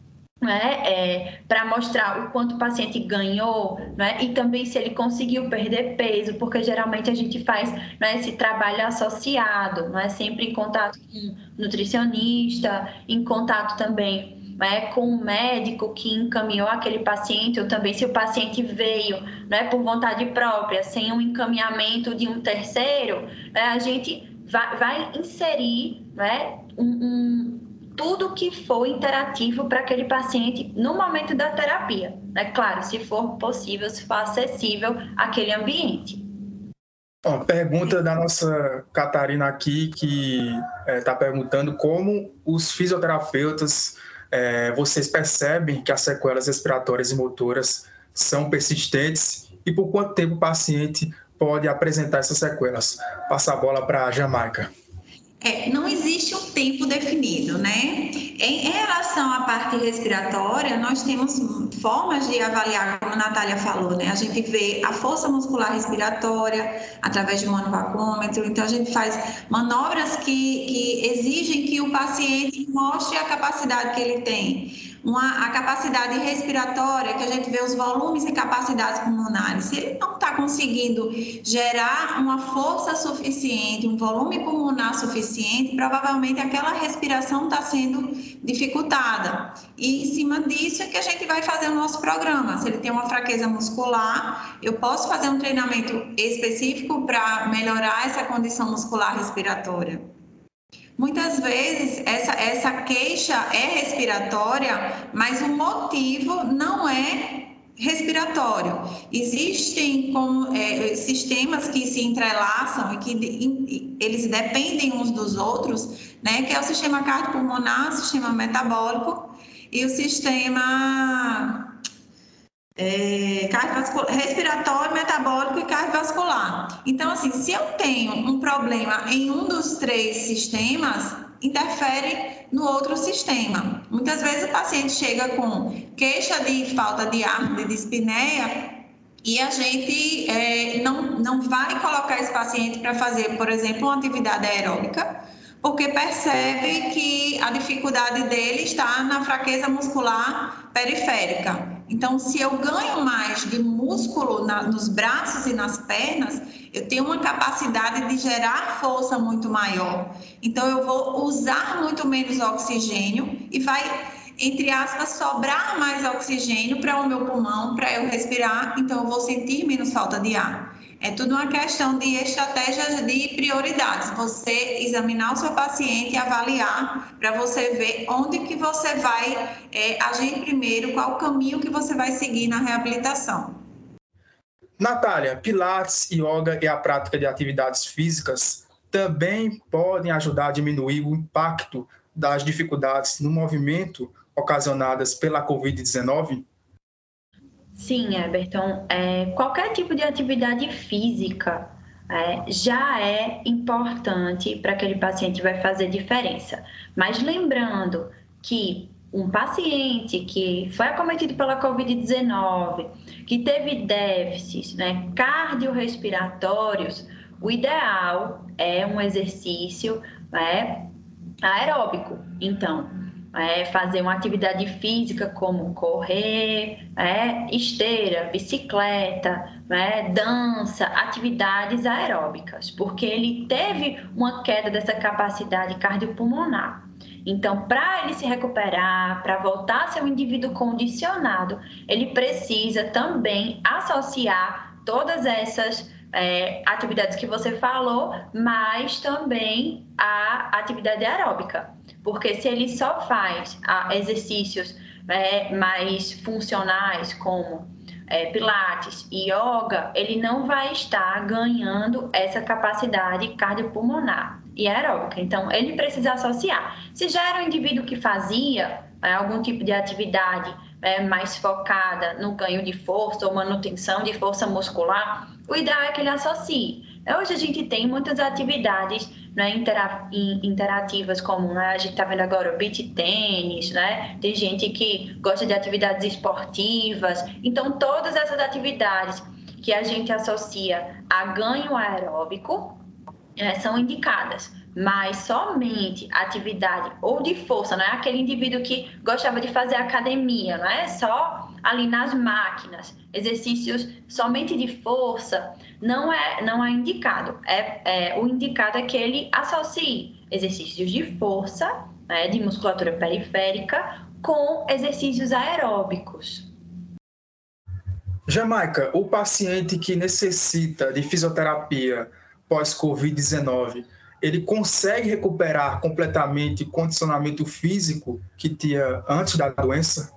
né, é, para mostrar o quanto o paciente ganhou, né, e também se ele conseguiu perder peso, porque geralmente a gente faz né, esse trabalho associado, né, sempre em contato com nutricionista, em contato também né, com o médico que encaminhou aquele paciente, ou também se o paciente veio né, por vontade própria, sem um encaminhamento de um terceiro, né, a gente vai, vai inserir né, um, um tudo que for interativo para aquele paciente no momento da terapia. É claro, se for possível, se for acessível aquele ambiente. Bom, pergunta da nossa Catarina aqui, que está eh, é, perguntando como os fisioterapeutas, é, vocês percebem que as sequelas respiratórias e motoras são persistentes e por quanto tempo o paciente pode apresentar essas sequelas? Passa a bola para a Jamaica. É, não existe um tempo definido, né? Em, em, relação à parte respiratória, nós temos formas de avaliar, como a Natália falou, né? A gente vê a força muscular respiratória através de um manovacômetro, então a gente faz manobras que, que exigem que o paciente mostre a capacidade que ele tem uma, a capacidade respiratória, que a gente vê os volumes e capacidades pulmonares, se ele não está conseguindo gerar uma força suficiente, um volume pulmonar suficiente, provavelmente aquela respiração está sendo dificultada. E em cima disso é que a gente vai fazer o nosso programa. Se ele tem uma fraqueza muscular, eu posso fazer um treinamento específico para melhorar essa condição muscular respiratória. Muitas vezes essa, essa queixa é respiratória, mas o motivo não é respiratório. Existem com, é, sistemas que se entrelaçam e que eles dependem uns dos outros, né? Que é o sistema cardiopulmonar, o sistema metabólico e o sistema é, respiratório, metabólico e cardiovascular. Então, assim, se eu tenho um problema em um dos três sistemas, interfere no outro sistema. Muitas vezes o paciente chega com queixa de falta de ar, de dispneia, e a gente é, não, não vai colocar esse paciente para fazer, por exemplo, uma atividade aeróbica, porque percebe que a dificuldade dele está na fraqueza muscular periférica. Então, se eu ganho mais de músculo na, nos braços e nas pernas, eu tenho uma capacidade de gerar força muito maior. Então, eu vou usar muito menos oxigênio e vai, entre aspas, sobrar mais oxigênio para o meu pulmão, para eu respirar. Então, eu vou sentir menos falta de ar. É tudo uma questão de estratégias de prioridades. Você examinar o seu paciente e avaliar para você ver onde que você vai é, agir primeiro, qual o caminho que você vai seguir na reabilitação. Natália, Pilates, Yoga e a prática de atividades físicas também podem ajudar a diminuir o impacto das dificuldades no movimento ocasionadas pela Covid-19? Sim, Everton. É, qualquer tipo de atividade física é, já é importante para aquele paciente, vai fazer diferença. Mas lembrando que um paciente que foi acometido pela Covid-19, que teve déficits né, cardiorrespiratórios, o ideal é um exercício né, aeróbico. Então, é, fazer uma atividade física como correr, é, esteira, bicicleta, é, dança, atividades aeróbicas, porque ele teve uma queda dessa capacidade cardiopulmonar. Então, para ele se recuperar, para voltar a ser um indivíduo condicionado, ele precisa também associar todas essas é, atividades que você falou, mas também a atividade aeróbica. Porque se ele só faz ah, exercícios é, mais funcionais, como é, pilates e yoga, ele não vai estar ganhando essa capacidade cardiopulmonar e aeróbica. Então, ele precisa associar. Se já era um indivíduo que fazia é, algum tipo de atividade é, mais focada no ganho de força ou manutenção de força muscular, o ideal é que ele associe. Hoje a gente tem muitas atividades né, interativas como né, a gente está vendo agora o beach tênis, né? Tem gente que gosta de atividades esportivas. Então, todas essas atividades que a gente associa a ganho aeróbico é, são indicadas mas somente atividade ou de força, não é aquele indivíduo que gostava de fazer academia, não é só ali nas máquinas, exercícios somente de força, não é, não é indicado. É, é o indicado é que ele associe exercícios de força, né, de musculatura periférica, com exercícios aeróbicos. Jamaica, o paciente que necessita de fisioterapia pós-Covid-19, ele consegue recuperar completamente o condicionamento físico que tinha antes da doença?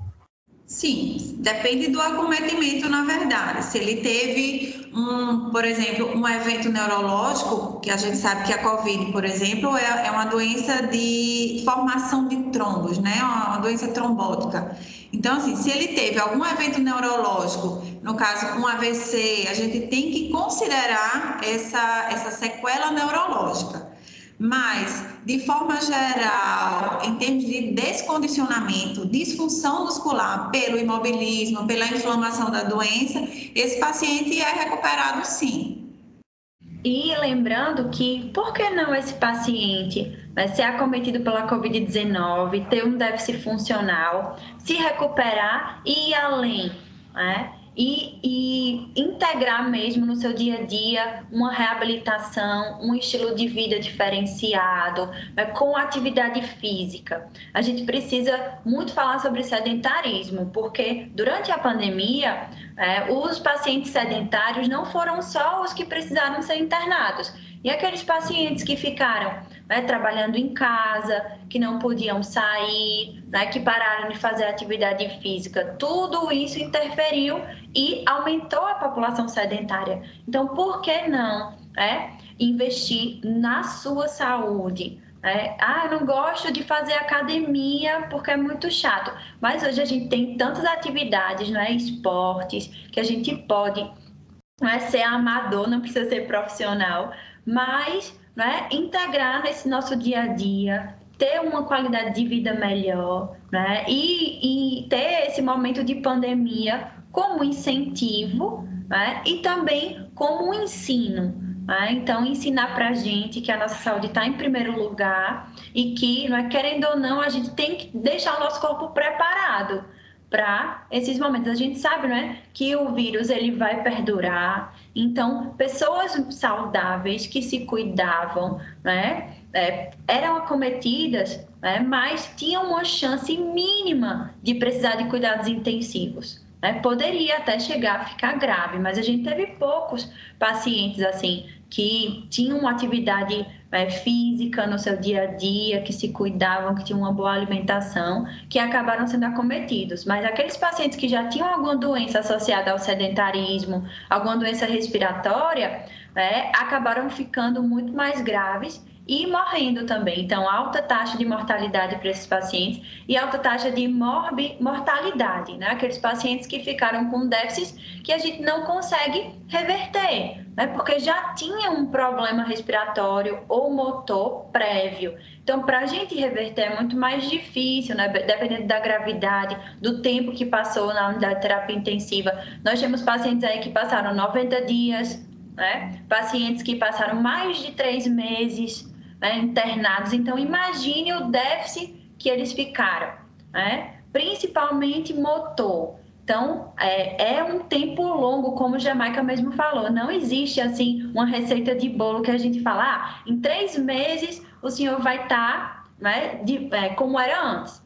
Sim, depende do acometimento, na verdade. Se ele teve um, por exemplo, um evento neurológico, que a gente sabe que a COVID, por exemplo, é, é uma doença de formação de trombos, né? Uma doença trombótica. Então, assim, se ele teve algum evento neurológico, no caso um AVC, a gente tem que considerar essa, essa sequela neurológica. Mas, de forma geral, em termos de descondicionamento, disfunção muscular pelo imobilismo, pela inflamação da doença, esse paciente é recuperado sim. E lembrando que, por que não esse paciente vai ser acometido pela Covid-19, ter um déficit funcional, se recuperar e ir além, né? E, e, integrar mesmo no seu dia a dia uma reabilitação, um estilo de vida diferenciado, né, com atividade física. A gente precisa muito falar sobre sedentarismo, porque durante a pandemia, é, os pacientes sedentários não foram só os que precisaram ser internados, e aqueles pacientes que ficaram né, trabalhando em casa, que não podiam sair, né, que pararam de fazer atividade física, tudo isso interferiu e aumentou a população sedentária. Então, por que não é, investir na sua saúde? É, ah, eu não gosto de fazer academia porque é muito chato. Mas hoje a gente tem tantas atividades, não é? esportes, que a gente pode não é, ser amador, não precisa ser profissional, mas né, integrar nesse nosso dia a dia, ter uma qualidade de vida melhor, né, e, e ter esse momento de pandemia como incentivo né, e também como ensino. Né? Então, ensinar para a gente que a nossa saúde está em primeiro lugar e que, não é, querendo ou não, a gente tem que deixar o nosso corpo preparado para esses momentos. A gente sabe, né, que o vírus ele vai perdurar. Então, pessoas saudáveis que se cuidavam, né, é, eram acometidas, né, mas tinham uma chance mínima de precisar de cuidados intensivos. Né? Poderia até chegar a ficar grave, mas a gente teve poucos pacientes assim que tinham uma atividade é, física no seu dia a dia, que se cuidavam, que tinham uma boa alimentação, que acabaram sendo acometidos. Mas aqueles pacientes que já tinham alguma doença associada ao sedentarismo, alguma doença respiratória, é, acabaram ficando muito mais graves e morrendo também. Então, alta taxa de mortalidade para esses pacientes e alta taxa de mortalidade, né? Aqueles pacientes que ficaram com déficits que a gente não consegue reverter, né? Porque já tinha um problema respiratório ou motor prévio. Então, para a gente reverter é muito mais difícil, né? Dependendo da gravidade, do tempo que passou na unidade de terapia intensiva. Nós temos pacientes aí que passaram 90 dias, né? Pacientes que passaram mais de três meses, né, internados. Então, imagine o déficit que eles ficaram, né? principalmente motor. Então, é, é, um tempo longo, como Jamaica mesmo falou. Não existe, assim, uma receita de bolo que a gente fala, ah, em três meses o senhor vai estar tá, né, de, é, como era antes.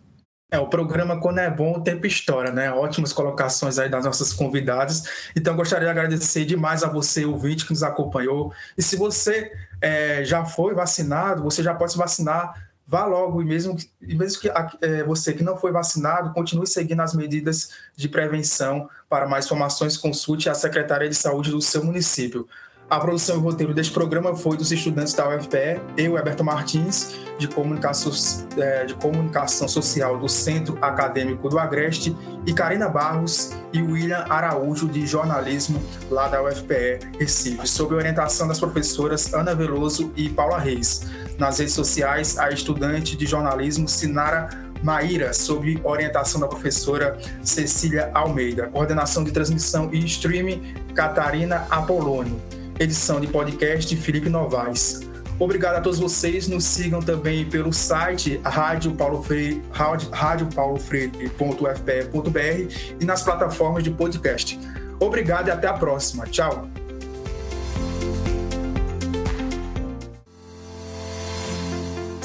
É, o programa Quando é Bom, o Tempo História, né? Ótimas colocações aí das nossas convidadas. Então, gostaria de agradecer demais a você, ouvinte, que nos acompanhou. E se você é, já foi vacinado, você já pode se vacinar, vá logo. E mesmo, e mesmo que é, você que não foi vacinado, continue seguindo as medidas de prevenção. Para mais informações, consulte a Secretaria de Saúde do seu município. A produção e roteiro deste programa foi dos estudantes da UFPE, eu, Alberto Martins, de comunicação, é, de comunicação Social do Centro Acadêmico do Agreste, e Karina Barros e William Araújo, de jornalismo lá da UFPE Recife, sob orientação das professoras Ana Veloso e Paula Reis. Nas redes sociais, a estudante de jornalismo Sinara Maíra, sob orientação da professora Cecília Almeida. Coordenação de transmissão e streaming, Catarina Apolônio edição de podcast Felipe Novaes. Obrigado a todos vocês. Nos sigam também pelo site rádio paulo freire, e nas plataformas de podcast. Obrigado e até a próxima. Tchau.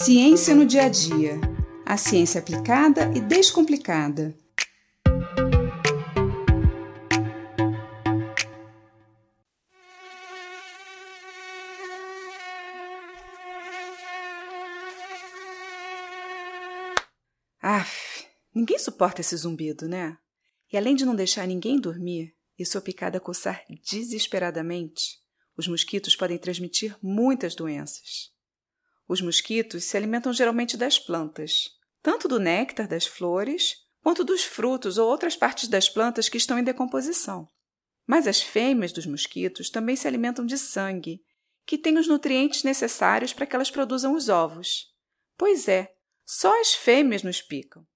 Ciência no dia a dia. A ciência aplicada e descomplicada. Aff, ninguém suporta esse zumbido, né? E além de não deixar ninguém dormir e sua picada coçar desesperadamente, os mosquitos podem transmitir muitas doenças. Os mosquitos se alimentam geralmente das plantas, tanto do néctar das flores quanto dos frutos ou outras partes das plantas que estão em decomposição. Mas as fêmeas dos mosquitos também se alimentam de sangue, que tem os nutrientes necessários para que elas produzam os ovos. Pois é, só as fêmeas nos picam.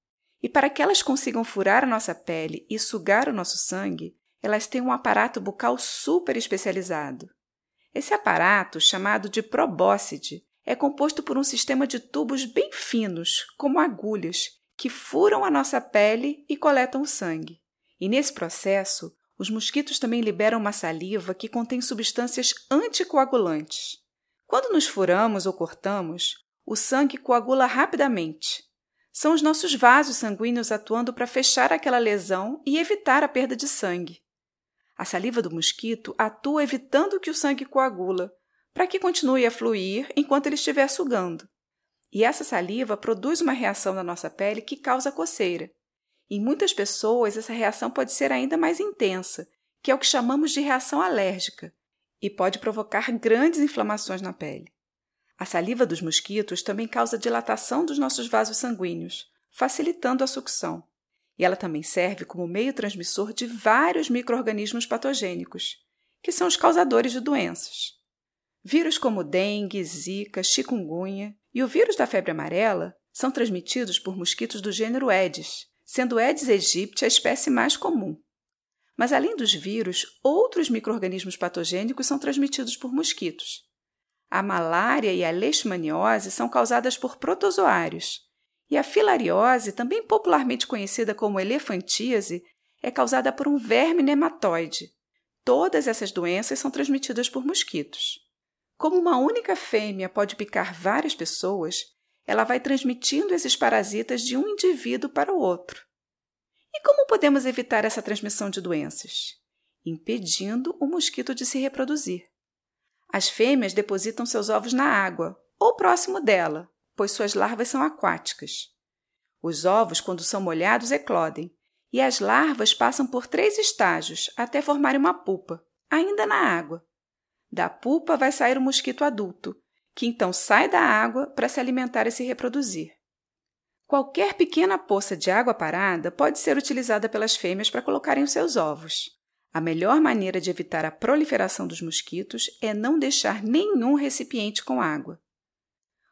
E para que elas consigam furar a nossa pele e sugar o nosso sangue, elas têm um aparato bucal super especializado. Esse aparato, chamado de probóscide, é composto por um sistema de tubos bem finos, como agulhas, que furam a nossa pele e coletam sangue. E nesse processo, os mosquitos também liberam uma saliva que contém substâncias anticoagulantes. Quando nos furamos ou cortamos, o sangue coagula rapidamente. São os nossos vasos sanguíneos atuando para fechar aquela lesão e evitar a perda de sangue. A saliva do mosquito atua evitando que o sangue coagula, para que continue a fluir enquanto ele estiver sugando. E essa saliva produz uma reação na nossa pele que causa coceira. Em muitas pessoas, essa reação pode ser ainda mais intensa, que é o que chamamos de reação alérgica, e pode provocar grandes inflamações na pele. A saliva dos mosquitos também causa dilatação dos nossos vasos sanguíneos, facilitando a sucção. E ela também serve como meio transmissor de vários microorganismos patogênicos, que são os causadores de doenças. Vírus como dengue, zika, chikungunya e o vírus da febre amarela são transmitidos por mosquitos do gênero Aedes, sendo Aedes aegypti a espécie mais comum. Mas além dos vírus, outros microrganismos patogênicos são transmitidos por mosquitos. A malária e a leishmaniose são causadas por protozoários, e a filariose, também popularmente conhecida como elefantíase, é causada por um verme nematóide. Todas essas doenças são transmitidas por mosquitos. Como uma única fêmea pode picar várias pessoas, ela vai transmitindo esses parasitas de um indivíduo para o outro. E como podemos evitar essa transmissão de doenças? Impedindo o mosquito de se reproduzir. As fêmeas depositam seus ovos na água ou próximo dela, pois suas larvas são aquáticas. Os ovos, quando são molhados, eclodem, e as larvas passam por três estágios até formarem uma pupa, ainda na água. Da pupa vai sair o mosquito adulto, que então sai da água para se alimentar e se reproduzir. Qualquer pequena poça de água parada pode ser utilizada pelas fêmeas para colocarem os seus ovos. A melhor maneira de evitar a proliferação dos mosquitos é não deixar nenhum recipiente com água.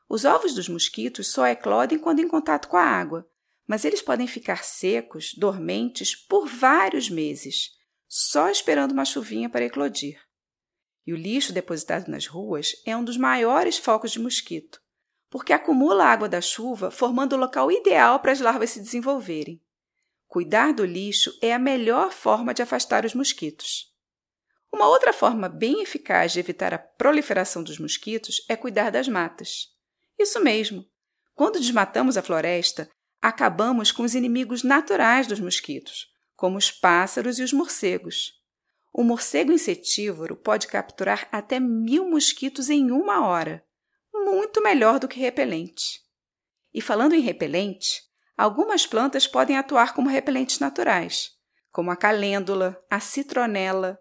Os ovos dos mosquitos só eclodem quando em contato com a água, mas eles podem ficar secos, dormentes, por vários meses, só esperando uma chuvinha para eclodir. E o lixo depositado nas ruas é um dos maiores focos de mosquito, porque acumula água da chuva, formando o local ideal para as larvas se desenvolverem. Cuidar do lixo é a melhor forma de afastar os mosquitos. Uma outra forma bem eficaz de evitar a proliferação dos mosquitos é cuidar das matas. Isso mesmo. Quando desmatamos a floresta, acabamos com os inimigos naturais dos mosquitos, como os pássaros e os morcegos. O morcego insetívoro pode capturar até mil mosquitos em uma hora, muito melhor do que repelente. E falando em repelente, algumas plantas podem atuar como repelentes naturais, como a calêndula, a citronela,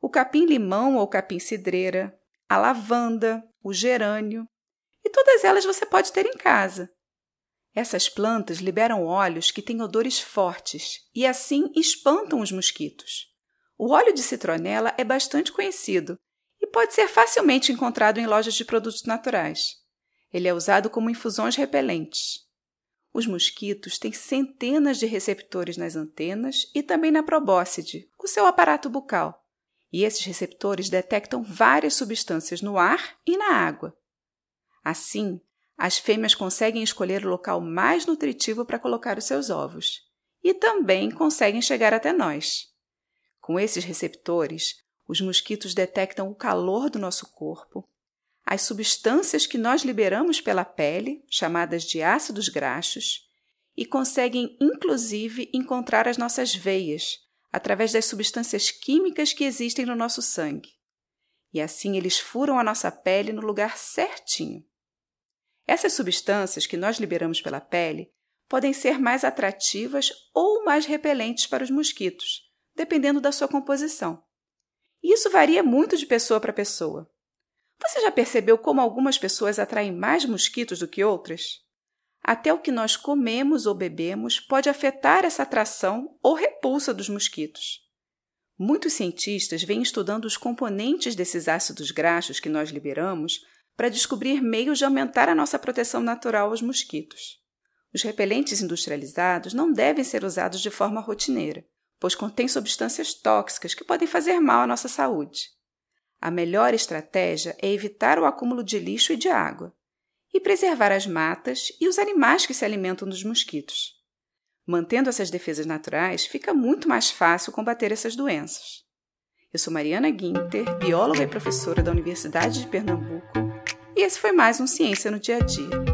o capim-limão ou capim-cidreira, a lavanda, o gerânio, e todas elas você pode ter em casa. Essas plantas liberam óleos que têm odores fortes e assim espantam os mosquitos. O óleo de citronela é bastante conhecido e pode ser facilmente encontrado em lojas de produtos naturais. Ele é usado como infusões repelentes. Os mosquitos têm centenas de receptores nas antenas e também na probóscide, o seu aparato bucal. E esses receptores detectam várias substâncias no ar e na água. Assim, as fêmeas conseguem escolher o local mais nutritivo para colocar os seus ovos e também conseguem chegar até nós. Com esses receptores, os mosquitos detectam o calor do nosso corpo, as substâncias que nós liberamos pela pele, chamadas de ácidos graxos, e conseguem inclusive encontrar as nossas veias através das substâncias químicas que existem no nosso sangue. E assim eles furam a nossa pele no lugar certinho. Essas substâncias que nós liberamos pela pele podem ser mais atrativas ou mais repelentes para os mosquitos, dependendo da sua composição. E isso varia muito de pessoa para pessoa. Você já percebeu como algumas pessoas atraem mais mosquitos do que outras? Até o que nós comemos ou bebemos pode afetar essa atração ou repulsa dos mosquitos. Muitos cientistas vêm estudando os componentes desses ácidos graxos que nós liberamos para descobrir meios de aumentar a nossa proteção natural aos mosquitos. Os repelentes industrializados não devem ser usados de forma rotineira, pois contêm substâncias tóxicas que podem fazer mal à nossa saúde. A melhor estratégia é evitar o acúmulo de lixo e de água e preservar as matas e os animais que se alimentam dos mosquitos. Mantendo essas defesas naturais, fica muito mais fácil combater essas doenças. Eu sou Mariana Guinter, bióloga e professora da Universidade de Pernambuco, e esse foi mais um Ciência no Dia a Dia.